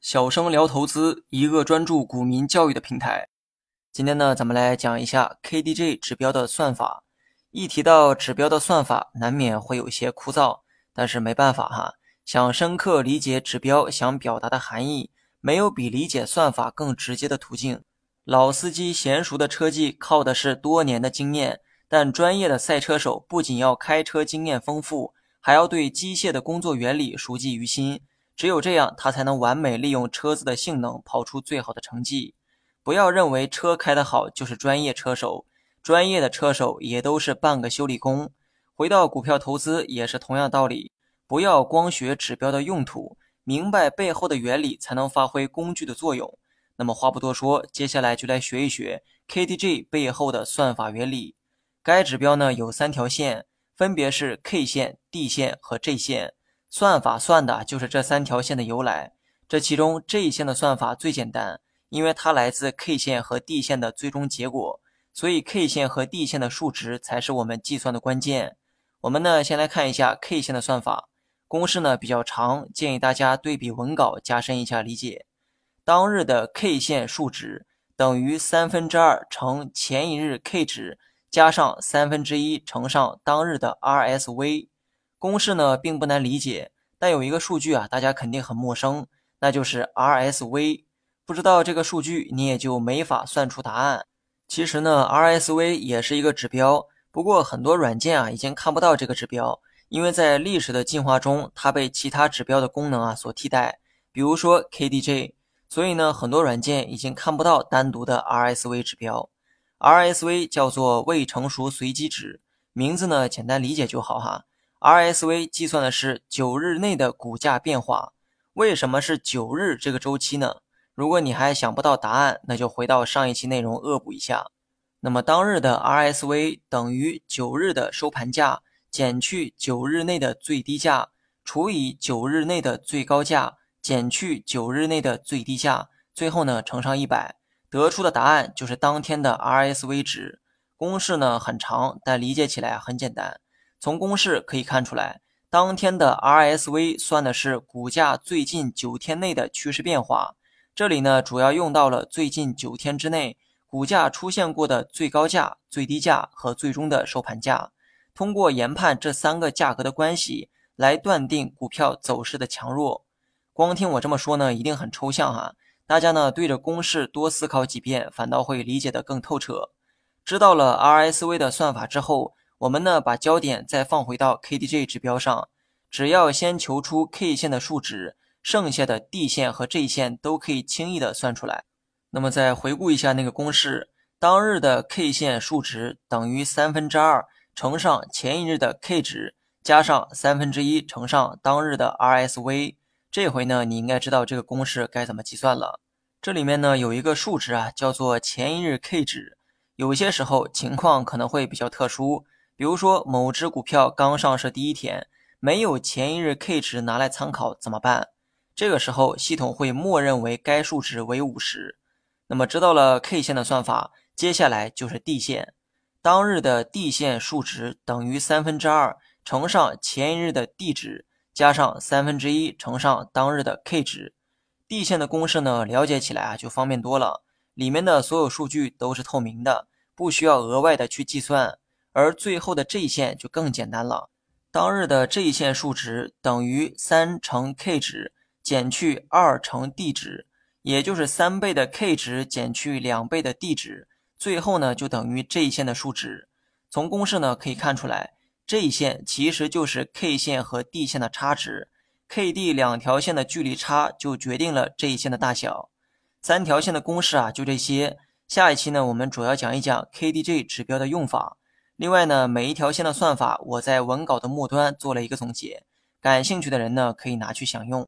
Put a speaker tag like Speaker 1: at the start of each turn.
Speaker 1: 小生聊投资，一个专注股民教育的平台。今天呢，咱们来讲一下 KDJ 指标的算法。一提到指标的算法，难免会有些枯燥，但是没办法哈。想深刻理解指标想表达的含义，没有比理解算法更直接的途径。老司机娴熟的车技靠的是多年的经验，但专业的赛车手不仅要开车经验丰富，还要对机械的工作原理熟记于心。只有这样，他才能完美利用车子的性能，跑出最好的成绩。不要认为车开得好就是专业车手，专业的车手也都是半个修理工。回到股票投资也是同样道理，不要光学指标的用途，明白背后的原理，才能发挥工具的作用。那么话不多说，接下来就来学一学 KDJ 背后的算法原理。该指标呢有三条线，分别是 K 线、D 线和 J 线。算法算的就是这三条线的由来。这其中 J 线的算法最简单，因为它来自 K 线和 D 线的最终结果，所以 K 线和 D 线的数值才是我们计算的关键。我们呢先来看一下 K 线的算法，公式呢比较长，建议大家对比文稿加深一下理解。当日的 K 线数值等于三分之二乘前一日 K 值加上三分之一乘上当日的 RSV。公式呢并不难理解，但有一个数据啊，大家肯定很陌生，那就是 RSV。不知道这个数据，你也就没法算出答案。其实呢，RSV 也是一个指标，不过很多软件啊已经看不到这个指标，因为在历史的进化中，它被其他指标的功能啊所替代，比如说 KDJ。所以呢，很多软件已经看不到单独的 RSV 指标。RSV 叫做未成熟随机值，名字呢简单理解就好哈。RSV 计算的是九日内的股价变化。为什么是九日这个周期呢？如果你还想不到答案，那就回到上一期内容恶补一下。那么当日的 RSV 等于九日的收盘价减去九日内的最低价除以九日内的最高价。减去九日内的最低价，最后呢乘上一百，得出的答案就是当天的 RSV 值。公式呢很长，但理解起来很简单。从公式可以看出来，当天的 RSV 算的是股价最近九天内的趋势变化。这里呢主要用到了最近九天之内股价出现过的最高价、最低价和最终的收盘价，通过研判这三个价格的关系来断定股票走势的强弱。光听我这么说呢，一定很抽象哈。大家呢对着公式多思考几遍，反倒会理解的更透彻。知道了 RSV 的算法之后，我们呢把焦点再放回到 KDJ 指标上，只要先求出 K 线的数值，剩下的 D 线和 J 线都可以轻易的算出来。那么再回顾一下那个公式，当日的 K 线数值等于三分之二乘上前一日的 K 值加上三分之一乘上当日的 RSV。这回呢，你应该知道这个公式该怎么计算了。这里面呢有一个数值啊，叫做前一日 K 值。有些时候情况可能会比较特殊，比如说某只股票刚上市第一天，没有前一日 K 值拿来参考怎么办？这个时候系统会默认为该数值为五十。那么知道了 K 线的算法，接下来就是 D 线。当日的 D 线数值等于三分之二乘上前一日的 D 值。加上三分之一乘上当日的 K 值，D 线的公式呢，了解起来啊就方便多了。里面的所有数据都是透明的，不需要额外的去计算。而最后的 J 线就更简单了，当日的 J 线数值等于三乘 K 值减去二乘 D 值，也就是三倍的 K 值减去两倍的 D 值，最后呢就等于 J 线的数值。从公式呢可以看出来。J 线其实就是 K 线和 D 线的差值，K、D 两条线的距离差就决定了这一线的大小。三条线的公式啊就这些。下一期呢，我们主要讲一讲 KDJ 指标的用法。另外呢，每一条线的算法我在文稿的末端做了一个总结，感兴趣的人呢可以拿去享用。